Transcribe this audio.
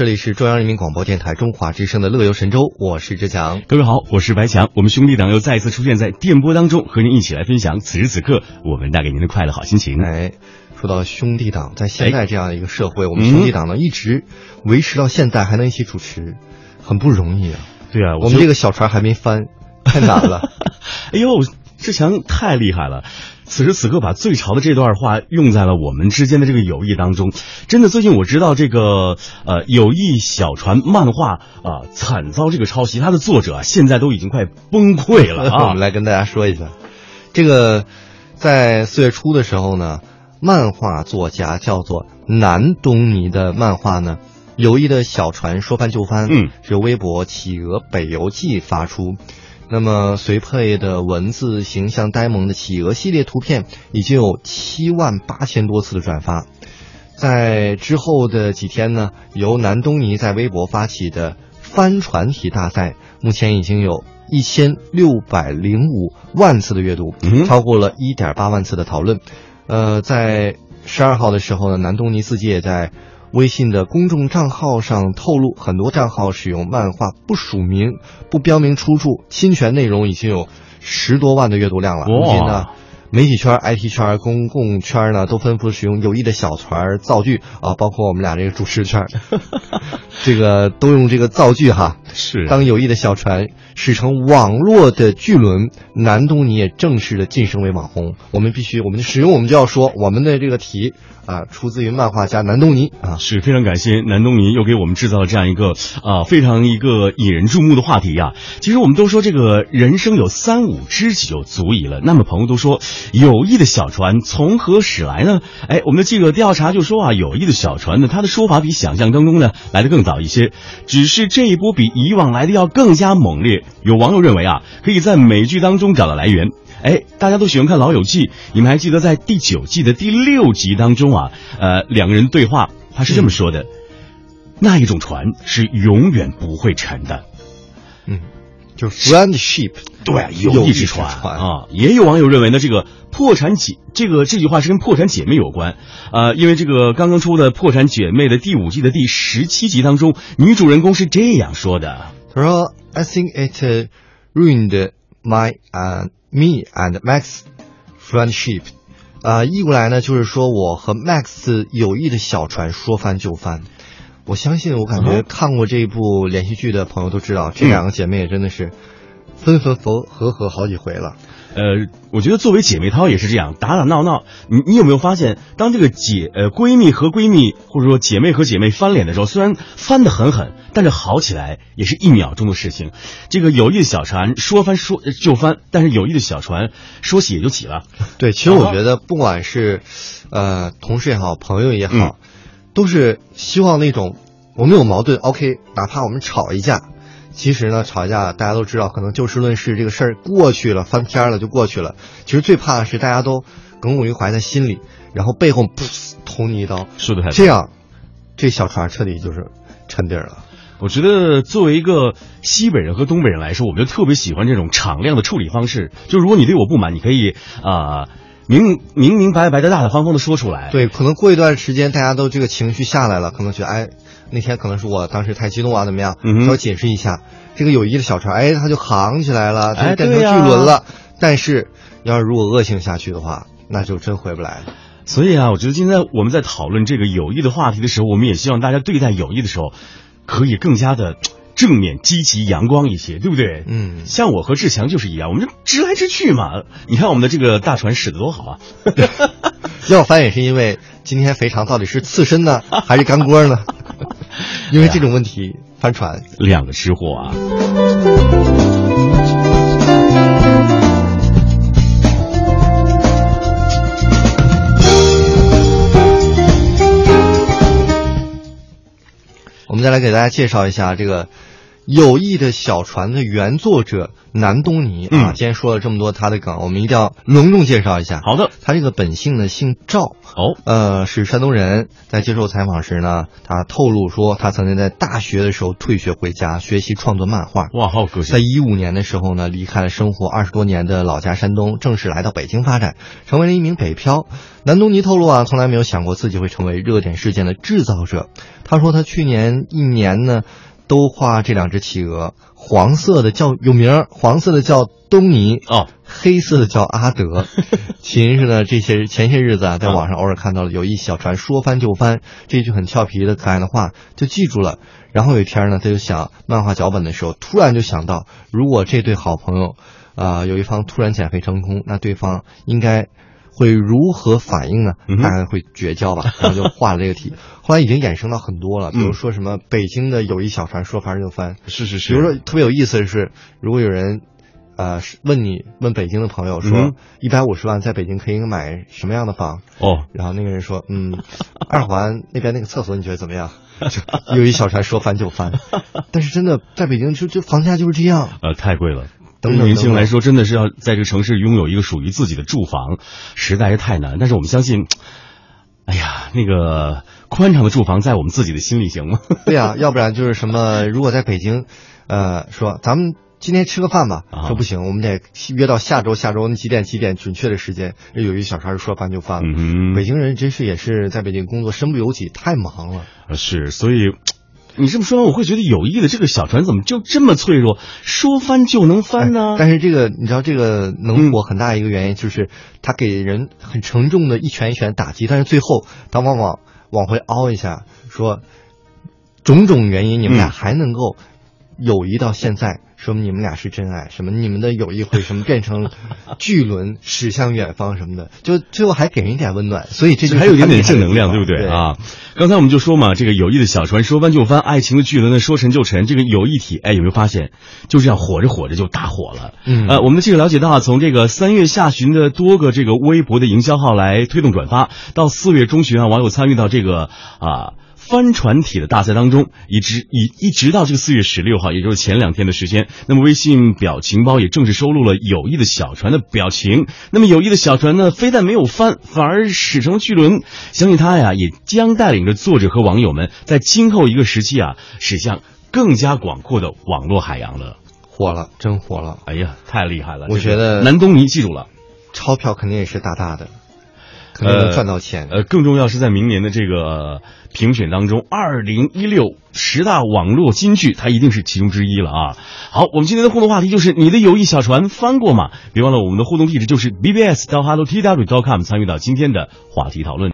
这里是中央人民广播电台中华之声的《乐游神州》，我是志强。各位好，我是白强。我们兄弟党又再一次出现在电波当中，和您一起来分享此时此刻我们带给您的快乐好心情。哎，说到兄弟党，在现在这样一个社会，我们兄弟党呢一直维持到现在还能一起主持，很不容易啊。对啊，我们这个小船还没翻，太难了。哎呦，志强太厉害了！此时此刻把最潮的这段话用在了我们之间的这个友谊当中，真的，最近我知道这个呃友谊小船漫画啊惨遭这个抄袭，它的作者啊现在都已经快崩溃了啊！我们来跟大家说一下，这个在四月初的时候呢，漫画作家叫做南东尼的漫画呢，友谊的小船说翻就翻，嗯，是由微博企鹅北游记发出。那么随配的文字、形象呆萌的企鹅系列图片已经有七万八千多次的转发。在之后的几天呢，由南东尼在微博发起的帆船题大赛，目前已经有一千六百零五万次的阅读，超过了一点八万次的讨论。呃，在十二号的时候呢，南东尼自己也在。微信的公众账号上透露，很多账号使用漫画不署名、不标明出处、侵权内容，已经有十多万的阅读量了。如今呢，媒体圈、IT 圈、公共圈呢，都纷纷使用友谊的小船造句啊，包括我们俩这个主持圈，这个都用这个造句哈。是，当友谊的小船驶成网络的巨轮，南东尼也正式的晋升为网红。我们必须，我们使用，我们就要说我们的这个题。啊，出自于漫画家南东尼啊，是非常感谢南东尼又给我们制造了这样一个啊非常一个引人注目的话题呀。其实我们都说这个人生有三五知己就足矣了。那么朋友都说友谊的小船从何驶来呢？哎，我们的记者调查就说啊，友谊的小船呢，它的说法比想象当中呢来的更早一些，只是这一波比以往来的要更加猛烈。有网友认为啊，可以在美剧当中找到来源。哎，大家都喜欢看《老友记》，你们还记得在第九季的第六集当中啊，呃，两个人对话，他是这么说的：“那一种船是永远不会沉的。”嗯，就是 friendship，对，友谊之船啊。也有网友认为呢，这个破产姐这个这句话是跟破产姐妹有关，呃，因为这个刚刚出的《破产姐妹》的第五季的第十七集当中，女主人公是这样说的：“她说，I think it ruined my uh。” Me and Max friendship，啊，译过来呢就是说我和 Max 友谊的小船说翻就翻。我相信，我感觉看过这一部连续剧的朋友都知道，这两个姐妹也真的是分分合合合好几回了。呃，我觉得作为姐妹淘也是这样，打打闹闹。你你有没有发现，当这个姐呃闺蜜和闺蜜，或者说姐妹和姐妹翻脸的时候，虽然翻得很狠，但是好起来也是一秒钟的事情。这个友谊的小船说翻说就翻，但是友谊的小船说起也就起了。对，其实我觉得不管是呃同事也好，朋友也好，都是希望那种我们有矛盾，OK，哪怕我们吵一架。其实呢，吵架大家都知道，可能就事论事，这个事儿过去了，翻篇了就过去了。其实最怕的是大家都耿耿于怀在心里，然后背后噗捅你一刀。是的太这样，这小船彻底就是沉底了。我觉得作为一个西北人和东北人来说，我们就特别喜欢这种敞亮的处理方式。就如果你对我不满，你可以啊明明明白白的、大大方方的说出来。对，可能过一段时间大家都这个情绪下来了，可能觉得哎。那天可能是我当时太激动啊，怎么样？稍微解释一下，这个友谊的小船，哎，它就航起来了，它变成巨轮了。但是，要是如果恶性下去的话，那就真回不来了。所以啊，我觉得今天我们在讨论这个友谊的话题的时候，我们也希望大家对待友谊的时候，可以更加的正面、积极、阳光一些，对不对？嗯，像我和志强就是一样，我们就直来直去嘛。你看我们的这个大船驶得多好啊！要翻也是因为今天肥肠到底是刺身呢，还是干锅呢？因为这种问题翻船，两个吃货啊！我们再来给大家介绍一下这个友谊的小船的原作者南东尼啊，嗯今天说了这么多他的梗，我们一定要隆重介绍一下。好的，他这个本姓呢姓赵，哦，呃，是山东人。在接受采访时呢，他透露说，他曾经在大学的时候退学回家学习创作漫画。哇，好有个性在。一五年的时候呢，离开了生活二十多年的老家山东，正式来到北京发展，成为了一名北漂。南东尼透露啊，从来没有想过自己会成为热点事件的制造者。他说，他去年一年呢，都画这两只企鹅，黄色的叫有名儿，黄色的叫东尼，哦，黑色的叫阿德。起因是呢，这些前些日子啊，在网上偶尔看到了有一小船说翻就翻这句很俏皮的可爱的话，就记住了。然后有一天呢，他就想漫画脚本的时候，突然就想到，如果这对好朋友，啊、有一方突然减肥成功，那对方应该会如何反应呢嗯？大概会绝交吧。然后就画了这个题。后来已经衍生到很多了，比如说什么北京的友谊小船说翻就翻，是是是。比如说特别有意思的是，如果有人，呃，问你问北京的朋友嗯说，一百五十万在北京可以买什么样的房？哦，然后那个人说，嗯，二环那边那个厕所你觉得怎么样？就有一小船说翻就翻，但是真的在北京就就房价就是这样。呃，太贵了。等等对于年轻人等等来说，真的是要在这个城市拥有一个属于自己的住房，实在是太难。但是我们相信，哎呀，那个宽敞的住房在我们自己的心里，行吗？对呀、要不然就是什么，如果在北京，呃，说咱们今天吃个饭吧，啊说不行，我们得约到下周，下周几点几点准确的时间。有一小船说翻就翻了。嗯北京人真是也是在北京工作，身不由己，太忙了。呃是，所以你这么说完，我会觉得友谊的这个小船怎么就这么脆弱，说翻就能翻呢？哎但是这个你知道，这个能火很大一个原因就是它给人很沉重的一拳一拳打击，但是最后他往往往回凹一下，说种种原因你们俩嗯。还能够友谊到现在，说明你们俩是真爱，什么你们的友谊会什么变成 巨轮驶向远方什么的，就最后还给人一点温暖，所以这就还有一点点正能量，对不对啊？刚才我们就说嘛，这个友谊的小船说翻就翻，爱情的巨轮呢说沉就沉。这个友谊体，哎，有没有发现，就这样火着火着就大火了？嗯呃，我们的记者了解到啊，从这个三月下旬的多个这个微博的营销号来推动转发，到四月中旬啊，网友参与到这个啊。帆船体的大赛当中，一直一一直到这个四月十六号，也就是前两天的时间，那么微信表情包也正式收录了友谊的小船的表情。那么友谊的小船呢，非但没有翻，反而驶成了巨轮。相信它呀，也将带领着作者和网友们，在今后一个时期啊，驶向更加广阔的网络海洋了。火了，真火了，哎呀，太厉害了！我觉得南东尼记住了。钞票肯定也是大大的，肯定能赚到钱。呃，更重要是在明年的这个评选当中，二零一六十大网络金句，它一定是其中之一了啊。好，我们今天的互动话题就是你的友谊小船翻过吗？别忘了我们的互动地址就是 bbs 到 hello t w dot com，参与到今天的话题讨论。